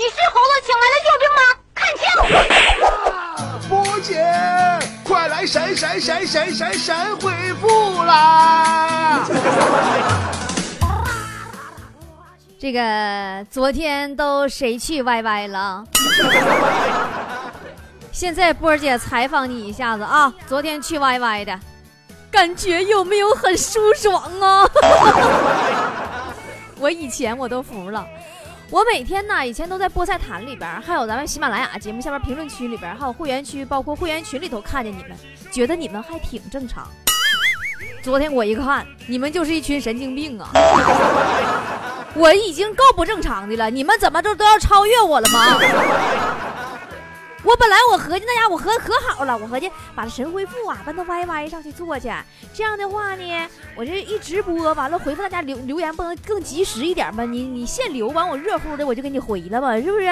你是猴子请来的救兵吗？看清！波姐，快来闪闪闪闪闪闪回复啦！这个昨天都谁去 YY 了？现在波儿姐采访你一下子啊，昨天去 YY 的感觉有没有很舒爽啊？我以前我都服了，我每天呢以前都在菠菜坛里边，还有咱们喜马拉雅节目下边评论区里边，还有会员区，包括会员群里头看见你们，觉得你们还挺正常。昨天我一看，你们就是一群神经病啊！我已经够不正常的了，你们怎么都都要超越我了吗？我本来我合计那家我合可好了，我合计把这神回复啊搬到 YY 上去做去，这样的话呢，我这一直播完了回复大家留留言不能更及时一点吗？你你现留完我热乎的我就给你回了嘛，是不是？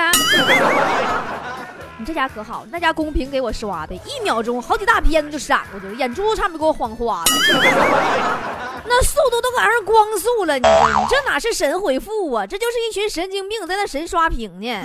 你这家可好，那家公屏给我刷的一秒钟好几大片子就闪过去了，眼珠子差点给我晃花了，那速度都赶上光速了，你你这哪是神回复啊？这就是一群神经病在那神刷屏呢。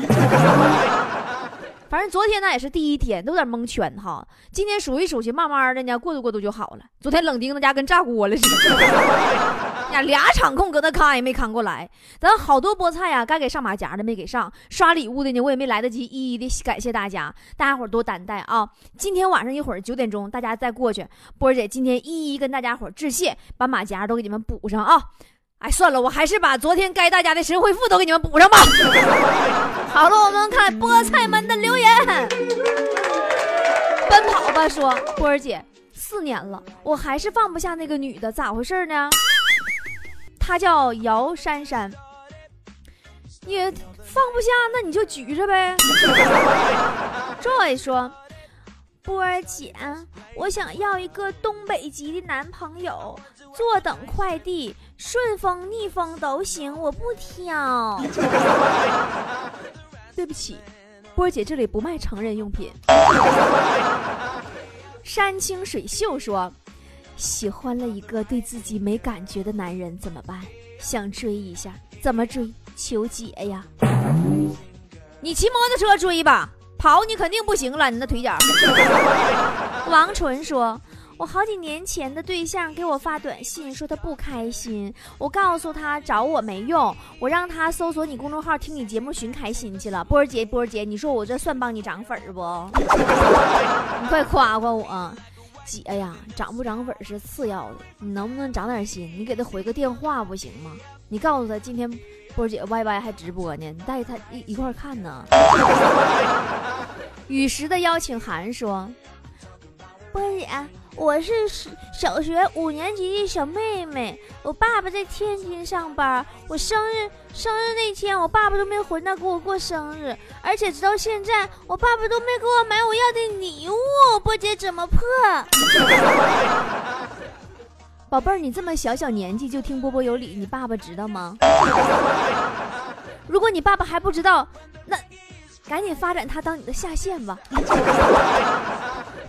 反正昨天那也是第一天，都有点蒙圈哈。今天数一数去，慢慢的呢，过渡过渡就好了。昨天冷丁那家跟炸锅了似的，呀，俩场控搁那看也没看过来。咱好多菠菜呀，该给上马甲的没给上，刷礼物的呢，我也没来得及一一的感谢大家，大家伙多担待啊。今天晚上一会儿九点钟，大家再过去，波儿姐今天一一跟大家伙致谢，把马甲都给你们补上啊。哎，算了，我还是把昨天该大家的神回复都给你们补上吧。好了，我们看菠菜们的留言。奔跑吧说，波儿姐，四年了，我还是放不下那个女的，咋回事呢？她叫姚珊珊。你放不下，那你就举着呗。Joy 说。波儿姐，我想要一个东北籍的男朋友，坐等快递，顺风逆风都行，我不挑。对不起，波儿姐这里不卖成人用品。山清水秀说，喜欢了一个对自己没感觉的男人怎么办？想追一下，怎么追？求解呀！你骑摩托车追吧。跑你肯定不行了，你那腿脚。王纯说：“我好几年前的对象给我发短信说他不开心，我告诉他找我没用，我让他搜索你公众号听你节目寻开心去了。波儿姐，波儿姐，你说我这算帮你涨粉不？你快夸夸我，姐呀，涨不涨粉是次要的，你能不能长点心？你给他回个电话不行吗？你告诉他今天。”波儿姐 Y Y 还直播呢，你带他一一块看呢。雨时的邀请函说：“波儿姐，我是小学五年级的小妹妹，我爸爸在天津上班。我生日生日那天，我爸爸都没回来给我过生日，而且直到现在，我爸爸都没给我买我要的礼物。波姐怎么破？” 宝贝儿，你这么小小年纪就听波波有理，你爸爸知道吗？如果你爸爸还不知道，那赶紧发展他当你的下线吧。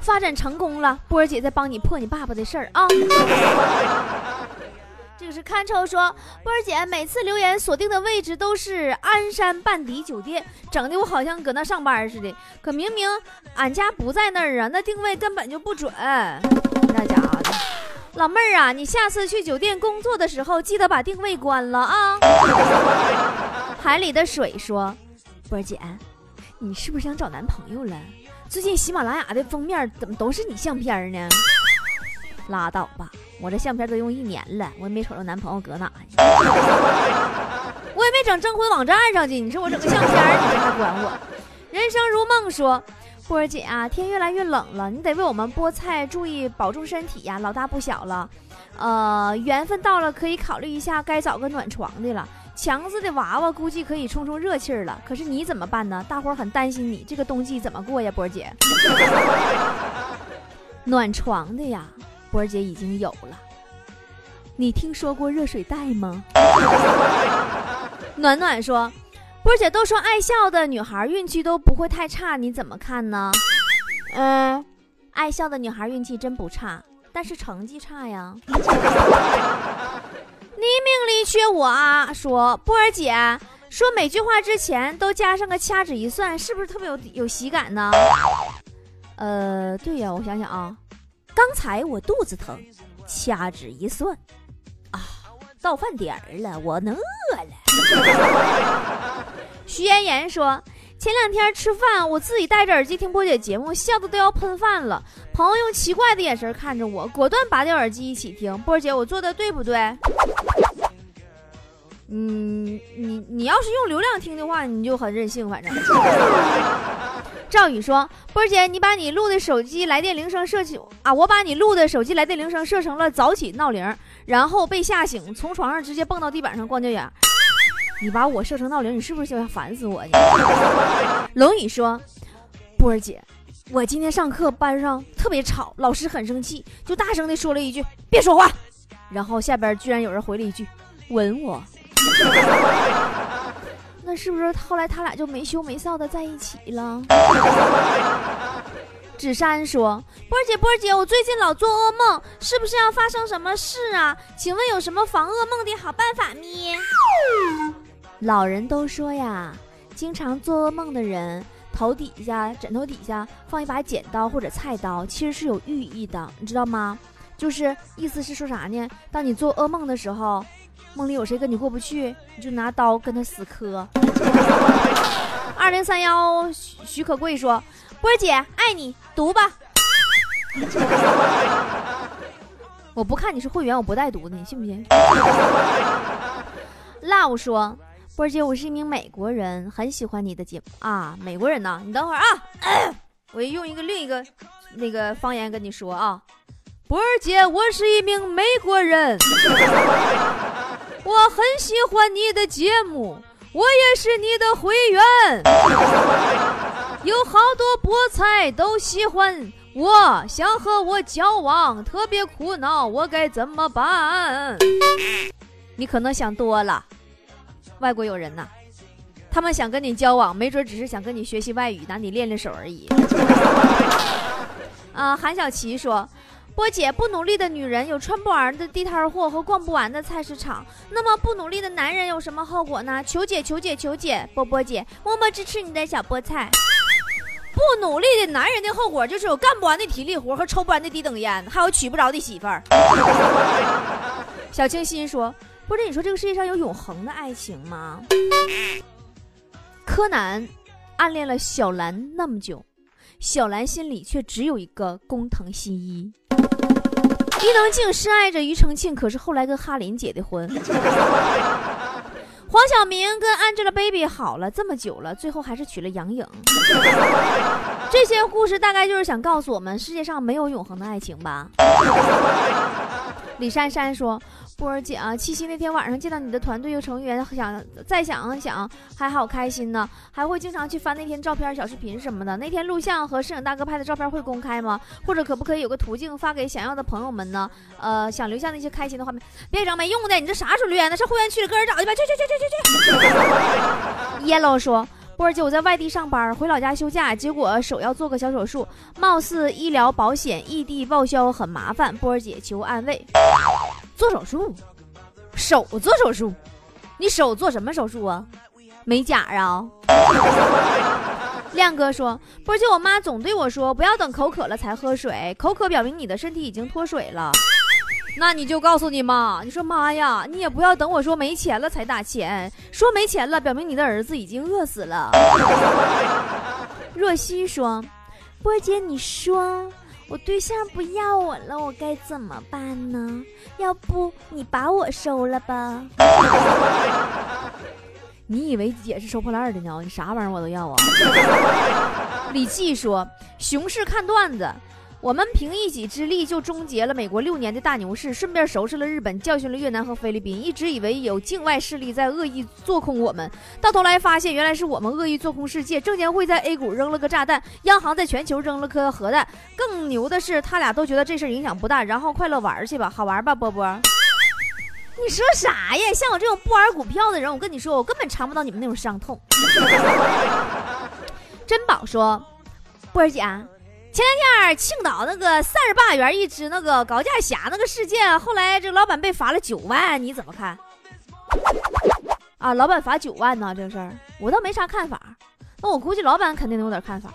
发展成功了，波儿姐再帮你破你爸爸的事儿啊。这个是看抽说，波儿姐每次留言锁定的位置都是鞍山半迪酒店，整的我好像搁那上班似的。可明明俺家不在那儿啊，那定位根本就不准。那家伙的。老妹儿啊，你下次去酒店工作的时候，记得把定位关了啊！海里的水说：“波儿姐，你是不是想找男朋友了？最近喜马拉雅的封面怎么都是你相片呢？”拉倒吧，我这相片都用一年了，我也没瞅着男朋友搁哪，我也没整征婚网站上去。你说我整个相片，你这还管我？人生如梦说。波儿姐啊，天越来越冷了，你得为我们菠菜注意保重身体呀，老大不小了。呃，缘分到了，可以考虑一下该找个暖床的了。强子的娃娃估计可以冲冲热气儿了，可是你怎么办呢？大伙儿很担心你这个冬季怎么过呀，波儿姐。暖床的呀，波儿姐已经有了。你听说过热水袋吗？暖暖说。波姐都说爱笑的女孩运气都不会太差，你怎么看呢？嗯，爱笑的女孩运气真不差，但是成绩差呀。黎明里缺我啊，说波儿姐说每句话之前都加上个掐指一算，是不是特别有有喜感呢？呃，对呀，我想想啊，刚才我肚子疼，掐指一算，啊，到饭点儿了，我能饿了。徐妍妍说，前两天吃饭，我自己戴着耳机听波姐节目，笑的都要喷饭了。朋友用奇怪的眼神看着我，果断拔掉耳机一起听。波姐，我做的对不对？嗯，你你要是用流量听的话，你就很任性。反正，赵宇说：“波儿姐，你把你录的手机来电铃声设起啊，我把你录的手机来电铃声设成了早起闹铃，然后被吓醒，从床上直接蹦到地板上，光脚眼。你把我设成闹铃，你是不是就要烦死我？” 龙宇说：“波儿姐，我今天上课班上特别吵，老师很生气，就大声的说了一句别说话，然后下边居然有人回了一句吻我。” 那是不是后来他俩就没羞没臊的在一起了？纸山说：“波儿姐，波儿姐，我最近老做噩梦，是不是要发生什么事啊？请问有什么防噩梦的好办法咩？”老人都说呀，经常做噩梦的人头底下、枕头底下放一把剪刀或者菜刀，其实是有寓意的，你知道吗？就是意思是说啥呢？当你做噩梦的时候。梦里有谁跟你过不去，你就拿刀跟他死磕。二零三幺许可贵说：“波儿姐爱你，读吧。我不看你是会员，我不带读的，你信不信？”Love 说：“波儿姐，我是一名美国人，很喜欢你的节目啊。美国人呢？你等会儿啊，我用一个另一个那个方言跟你说啊，波儿姐，我是一名美国人。”我很喜欢你的节目，我也是你的会员，有好多菠菜都喜欢我，想和我交往，特别苦恼，我该怎么办？你可能想多了，外国友人呐，他们想跟你交往，没准只是想跟你学习外语，拿你练练手而已。啊，韩小琪说。波姐，不努力的女人有穿不完的地摊货和逛不完的菜市场，那么不努力的男人有什么后果呢？求解，求解，求解！波波姐，默默支持你的小菠菜。不努力的男人的后果就是有干不完的体力活和抽不完的低等烟，还有娶不着的媳妇儿。小清新说：“波姐，你说这个世界上有永恒的爱情吗？”柯南暗恋了小兰那么久。小兰心里却只有一个工藤新一，伊能静深爱着庾澄庆，可是后来跟哈林结的婚。黄晓明跟 Angelababy 好了这么久了，最后还是娶了杨颖。这些故事大概就是想告诉我们，世界上没有永恒的爱情吧。李珊珊说。波儿姐啊，七夕那天晚上见到你的团队又成员，想再想想还好开心呢，还会经常去翻那天照片、小视频什么的。那天录像和摄影大哥拍的照片会公开吗？或者可不可以有个途径发给想要的朋友们呢？呃，想留下那些开心的画面，别整没用的，你这啥时候留言的？上会员区里个人找去吧，去去去去去去。Yellow 说。波姐，我在外地上班，回老家休假，结果手要做个小手术，貌似医疗保险异地报销很麻烦。波儿姐求安慰。做手术？手做手术？你手做什么手术啊？美甲啊？亮哥说，波姐，我妈总对我说，不要等口渴了才喝水，口渴表明你的身体已经脱水了。那你就告诉你妈，你说妈呀，你也不要等我说没钱了才打钱，说没钱了，表明你的儿子已经饿死了。若曦说：“波姐，你说我对象不要我了，我该怎么办呢？要不你把我收了吧？” 你以为姐是收破烂的呢？你啥玩意儿我都要啊！李记说：“熊市看段子。”我们凭一己之力就终结了美国六年的大牛市，顺便收拾了日本，教训了越南和菲律宾。一直以为有境外势力在恶意做空我们，到头来发现原来是我们恶意做空世界。证监会在 A 股扔了个炸弹，央行在全球扔了颗核弹。更牛的是，他俩都觉得这事影响不大，然后快乐玩去吧，好玩吧，波波？你说啥呀？像我这种不玩股票的人，我跟你说，我根本尝不到你们那种伤痛。珍宝说，波儿姐。前两天青岛那个三十八元一只那个高价虾那个事件，后来这老板被罚了九万，你怎么看？啊，老板罚九万呢，这个事儿我倒没啥看法。那我估计老板肯定有点看法。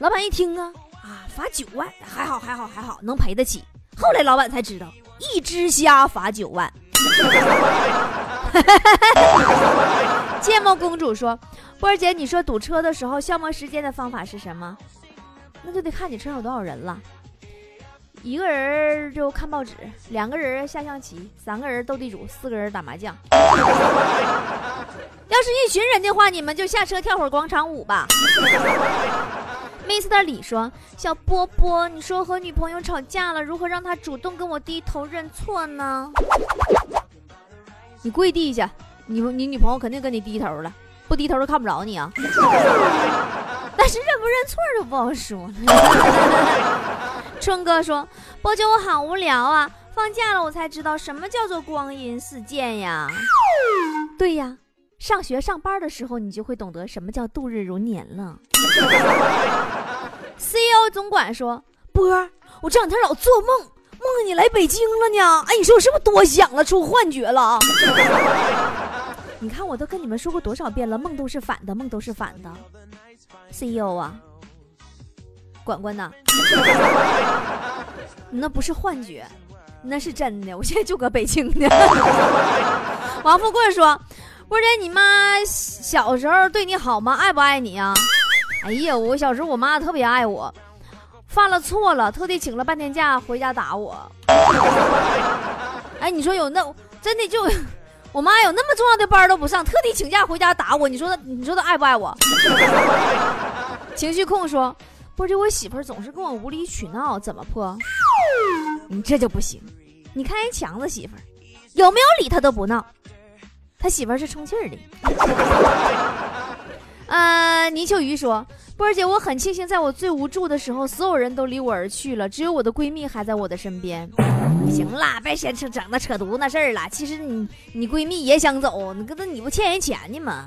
老板一听啊啊，罚九万，还好还好还好，能赔得起。后来老板才知道，一只虾罚九万。芥末公主说：“波儿姐，你说堵车的时候消磨时间的方法是什么？那就得看你车上有多少人了。一个人就看报纸，两个人下象棋，三个人斗地主，四个人打麻将。要是一群人的话，你们就下车跳会儿广场舞吧。” Mr. 李说：“小波波，你说和女朋友吵架了，如何让她主动跟我低头认错呢？你跪地下。”你你女朋友肯定跟你低头了，不低头都看不着你啊。但是认不认错就不好说了。春哥说：“波姐，我好无聊啊，放假了我才知道什么叫做光阴似箭呀。”对呀，上学上班的时候你就会懂得什么叫度日如年了。CEO 总管说：“波儿，我这两天老做梦，梦见你来北京了呢。哎，你说我是不是多想了，出幻觉了？” 你看，我都跟你们说过多少遍了，梦都是反的，梦都是反的。CEO 啊，管管呐，那不是幻觉，那是真的。我现在就搁北京呢。王富贵说：“波姐，你妈小时候对你好吗？爱不爱你啊？”哎呀，我小时候我妈特别爱我，犯了错了，特地请了半天假回家打我。哎，你说有那真的就。我妈有那么重要的班都不上，特地请假回家打我。你说她，你说她爱不爱我？情绪控说：“不是我媳妇总是跟我无理取闹，怎么破？你这就不行。你看人强子媳妇有没有理他都不闹，他媳妇是充气儿的。”呃，泥鳅鱼说：“波儿姐，我很庆幸，在我最无助的时候，所有人都离我而去了，只有我的闺蜜还在我的身边。”行啦，别先扯整那扯犊子那事儿了。其实你你闺蜜也想走，你跟她你不欠人钱呢吗？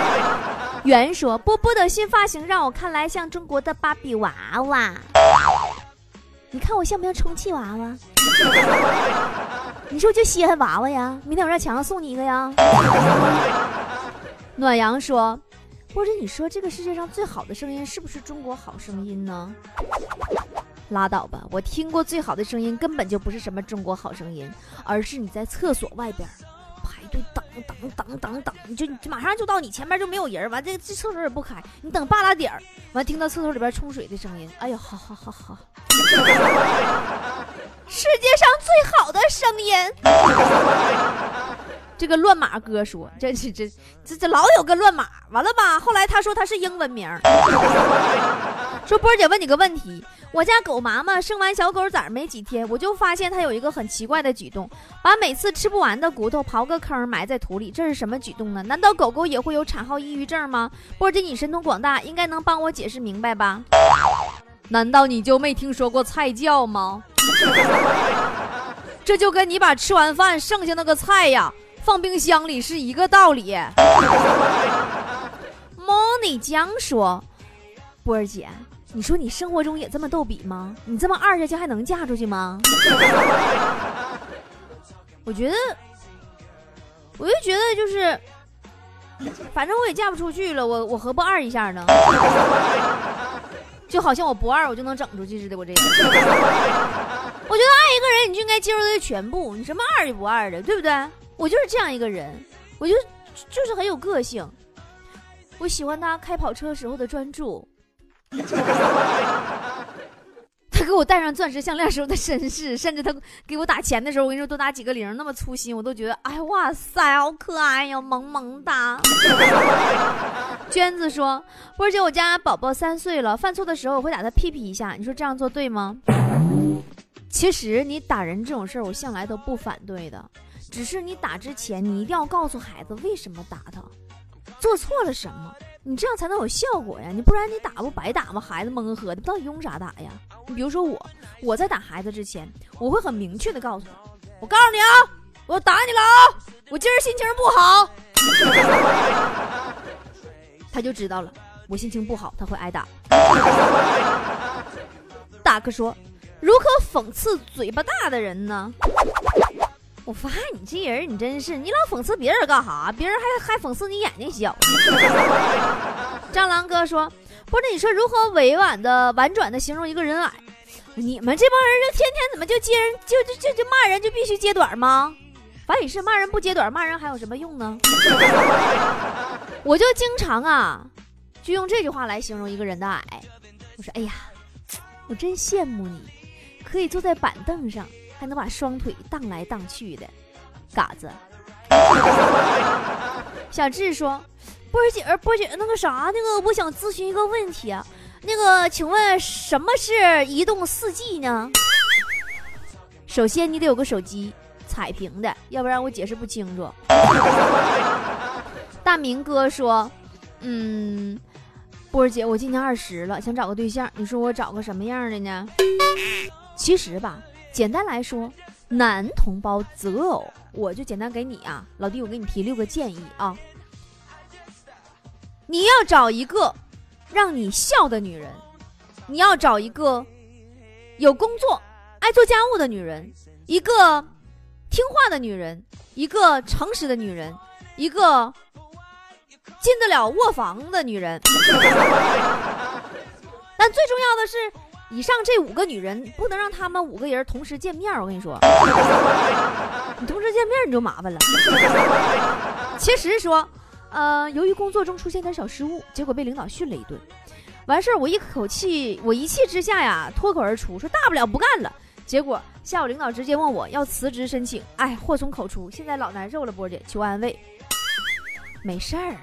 袁说：“波波的新发型让我看来像中国的芭比娃娃。你看我像不像充气娃娃？你是不是就稀罕娃娃呀？明天我让强子送你一个呀。”暖阳说。或者你说这个世界上最好的声音是不是中国好声音呢？拉倒吧，我听过最好的声音根本就不是什么中国好声音，而是你在厕所外边排队等等等等等，你就马上就到你前面就没有人，完这这厕所也不开，你等半拉点儿，完听到厕所里边冲水的声音，哎呦，好好好好，世界上最好的声音。这个乱码哥说：“这这这这这老有个乱码，完了吧？后来他说他是英文名。说波儿姐问你个问题，我家狗妈妈生完小狗崽没几天，我就发现它有一个很奇怪的举动，把每次吃不完的骨头刨个坑埋在土里，这是什么举动呢？难道狗狗也会有产后抑郁症吗？波儿姐你神通广大，应该能帮我解释明白吧？难道你就没听说过菜窖吗？这就跟你把吃完饭剩下那个菜呀。”放冰箱里是一个道理。莫妮江说：“波儿姐，你说你生活中也这么逗比吗？你这么二下去还能嫁出去吗？” 我觉得，我就觉得就是，反正我也嫁不出去了，我我何不二一下呢？就好像我不二，我就能整出去似的。我这个，我觉得爱一个人，你就应该接受他的全部，你什么二就不二的，对不对？我就是这样一个人，我就就是很有个性。我喜欢他开跑车时候的专注，他给我戴上钻石项链时候的绅士，甚至他给我打钱的时候，我跟你说多打几个零，那么粗心，我都觉得哎哇塞，好可爱呀，萌萌哒。娟子说：“波姐，我家宝宝三岁了，犯错的时候我会打他屁屁一下，你说这样做对吗？”其实你打人这种事儿，我向来都不反对的。只是你打之前，你一定要告诉孩子为什么打他，做错了什么，你这样才能有效果呀！你不然你打不白打吗？孩子蒙呵的，到底用啥打呀？你比如说我，我在打孩子之前，我会很明确的告诉他，我告诉你啊，我要打你了啊，我今儿心情不好，他就知道了，我心情不好，他会挨打。大哥说，如何讽刺嘴巴大的人呢？我发现你这人，你真是，你老讽刺别人干哈？别人还还讽刺你眼睛小。蟑螂哥说：“不是，你说如何委婉的、婉转的形容一个人矮？你们这帮人就天天怎么就接人，就就就就骂人，就必须揭短吗？反也是骂人不揭短，骂人还有什么用呢？我就经常啊，就用这句话来形容一个人的矮。我说：哎呀，我真羡慕你，可以坐在板凳上。”还能把双腿荡来荡去的，嘎子。小智说：“波儿姐，波姐，那个啥，那个我想咨询一个问题啊，那个，请问什么是移动四 G 呢？首先你得有个手机，彩屏的，要不然我解释不清楚。”大明哥说：“嗯，波儿姐，我今年二十了，想找个对象，你说我找个什么样的呢？其实吧。”简单来说，男同胞择偶，我就简单给你啊，老弟，我给你提六个建议啊。你要找一个让你笑的女人，你要找一个有工作、爱做家务的女人，一个听话的女人，一个诚实的女人，一个进得了卧房的女人。但最重要的是。以上这五个女人不能让他们五个人同时见面，我跟你说，你同时见面你就麻烦了。其实说，呃，由于工作中出现点小失误，结果被领导训了一顿。完事儿，我一口气，我一气之下呀，脱口而出说大不了不干了。结果下午领导直接问我要辞职申请，哎，祸从口出，现在老难受了。波姐求安慰，没事儿，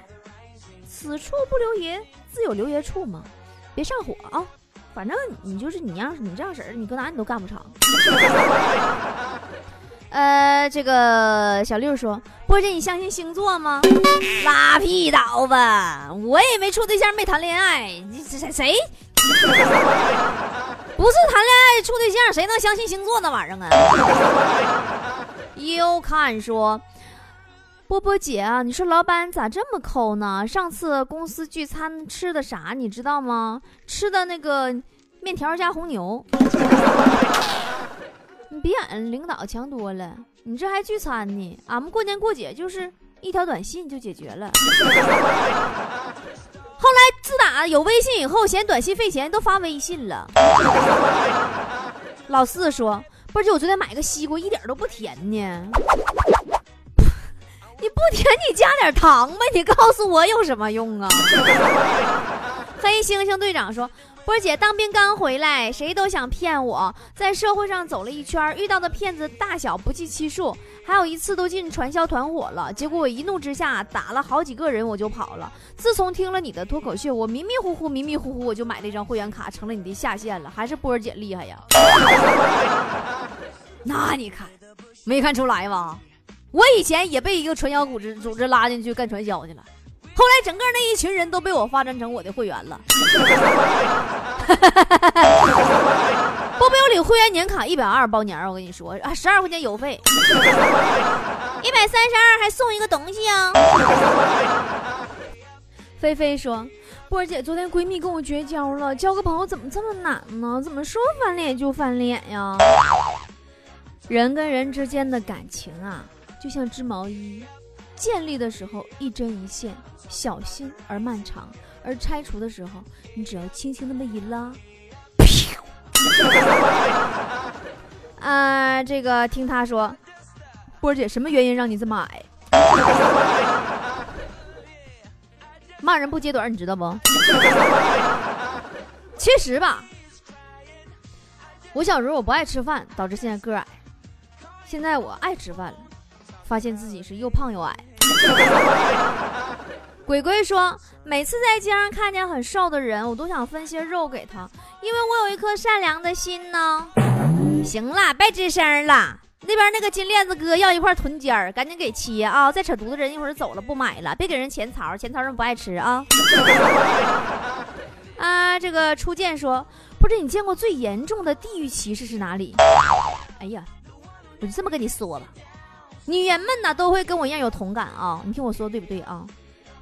此处不留爷，自有留爷处嘛，别上火啊。反正你就是你要是，你这样式儿，你搁哪你都干不成。呃，这个小六说：“波姐，你相信星座吗？”拉屁倒吧，我也没处对象，没谈恋爱。你谁谁 不是谈恋爱处对象，谁能相信星座那玩意儿啊？Ucan 说。波波姐啊，你说老板咋这么抠呢？上次公司聚餐吃的啥，你知道吗？吃的那个面条加红牛，你比俺领导强多了。你这还聚餐呢？俺们过年过节就是一条短信就解决了。后来自打有微信以后，嫌短信费钱，都发微信了。老四说：“波姐，我昨天买个西瓜，一点都不甜呢。”你不甜，你加点糖呗。你告诉我有什么用啊？黑猩猩队长说：“波姐当兵刚回来，谁都想骗我，在社会上走了一圈，遇到的骗子大小不计其数。还有一次都进传销团伙了，结果我一怒之下打了好几个人，我就跑了。自从听了你的脱口秀，我迷迷糊糊、迷迷糊糊，我就买了一张会员卡，成了你的下线了。还是波姐厉害呀？那你看，没看出来吗？”我以前也被一个传销组织组织拉进去干传销去了，后来整个那一群人都被我发展成我的会员了。波波有领会员年卡一百二包年，我跟你说啊，十二块钱邮费，一百三十二还送一个东西啊。菲菲说：“波儿姐，昨天闺蜜跟我绝交了，交个朋友怎么这么难呢？怎么说翻脸就翻脸呀？人跟人之间的感情啊。”就像织毛衣，建立的时候一针一线，小心而漫长；而拆除的时候，你只要轻轻那么一拉，啊，这个听他说，波姐什么原因让你这么矮？骂人不揭短，你知道不？其实吧，我小时候我不爱吃饭，导致现在个矮。现在我爱吃饭了。发现自己是又胖又矮。鬼鬼说，每次在街上看见很瘦的人，我都想分些肉给他，因为我有一颗善良的心呢。行了，别吱声了。那边那个金链子哥要一块臀尖儿，赶紧给切啊！再扯犊子，人一会儿走了不买了，别给人钱槽，钱槽人不爱吃啊。啊，这个初见说，不知你见过最严重的地域歧视是哪里？哎呀，我就这么跟你说吧。女人们呢都会跟我一样有同感啊！你听我说对不对啊？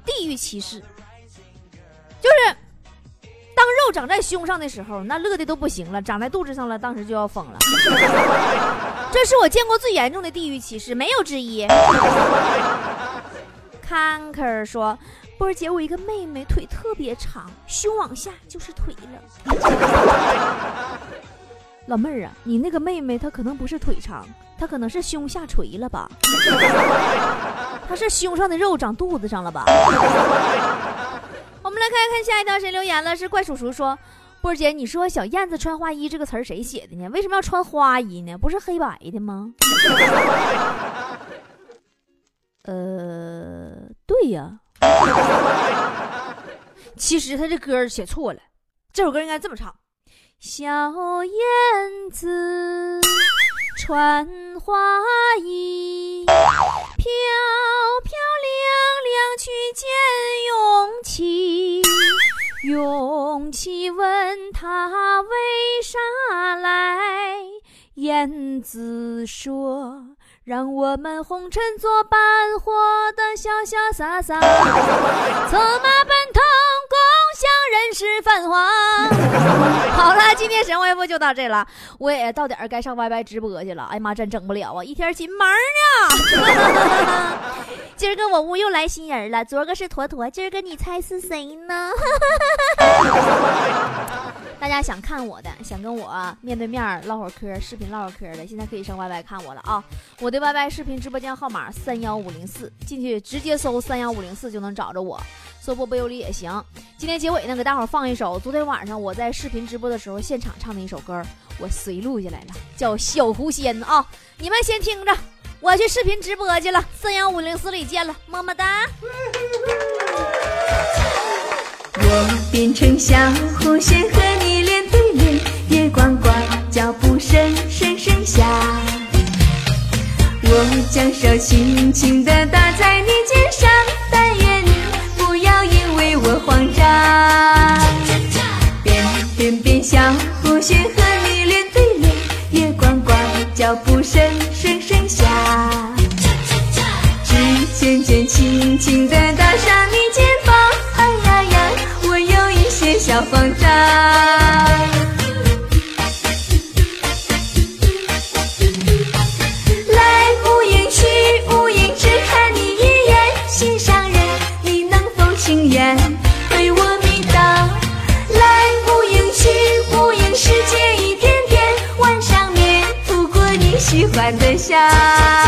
地域歧视就是当肉长在胸上的时候，那乐的都不行了；长在肚子上了，当时就要疯了。这是我见过最严重的地域歧视，没有之一。坎克说：“波儿姐，我一个妹妹腿特别长，胸往下就是腿了。”老妹儿啊，你那个妹妹她可能不是腿长，她可能是胸下垂了吧？她是胸上的肉长肚子上了吧？我们来看一看下一条谁留言了？是怪叔叔说：“波姐，你说小燕子穿花衣这个词儿谁写的呢？为什么要穿花衣呢？不是黑白的吗？”呃，对呀。其实他这歌写错了，这首歌应该这么唱：小燕子穿花衣，漂漂亮亮去见勇气。勇气问他为啥来，燕子说。让我们红尘作伴，活得潇潇洒洒，策马奔腾，共享人世繁华。好了，今天神回复就到这了，我也到点儿该上 YY 直播去了。哎呀妈，真整不了啊，一天紧忙呢。今儿个我屋又来新人了，昨儿个是坨坨，今儿个你猜是谁呢？大家想看我的，想跟我面对面唠会儿嗑，视频唠会儿嗑的，现在可以上 YY 看我了啊！我的 YY 视频直播间号码三幺五零四，进去直接搜三幺五零四就能找着我，搜波波有理也行。今天结尾呢，给大伙放一首昨天晚上我在视频直播的时候现场唱的一首歌，我随录下来了，叫《小狐仙》啊！你们先听着，我去视频直播去了，三幺五零四里见了，么么哒。我变成小狐仙和你脸对脸，月光光，脚步声声声响。我将手轻轻地搭在你喜欢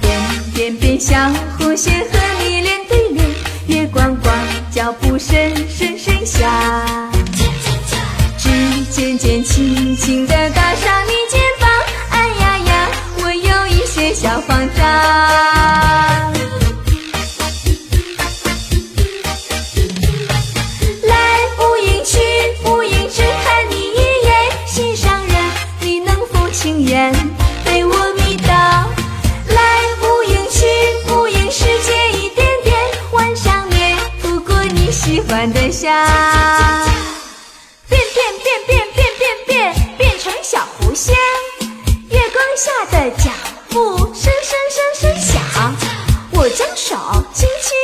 变变变，小大的脚步声声声声响。我将手轻轻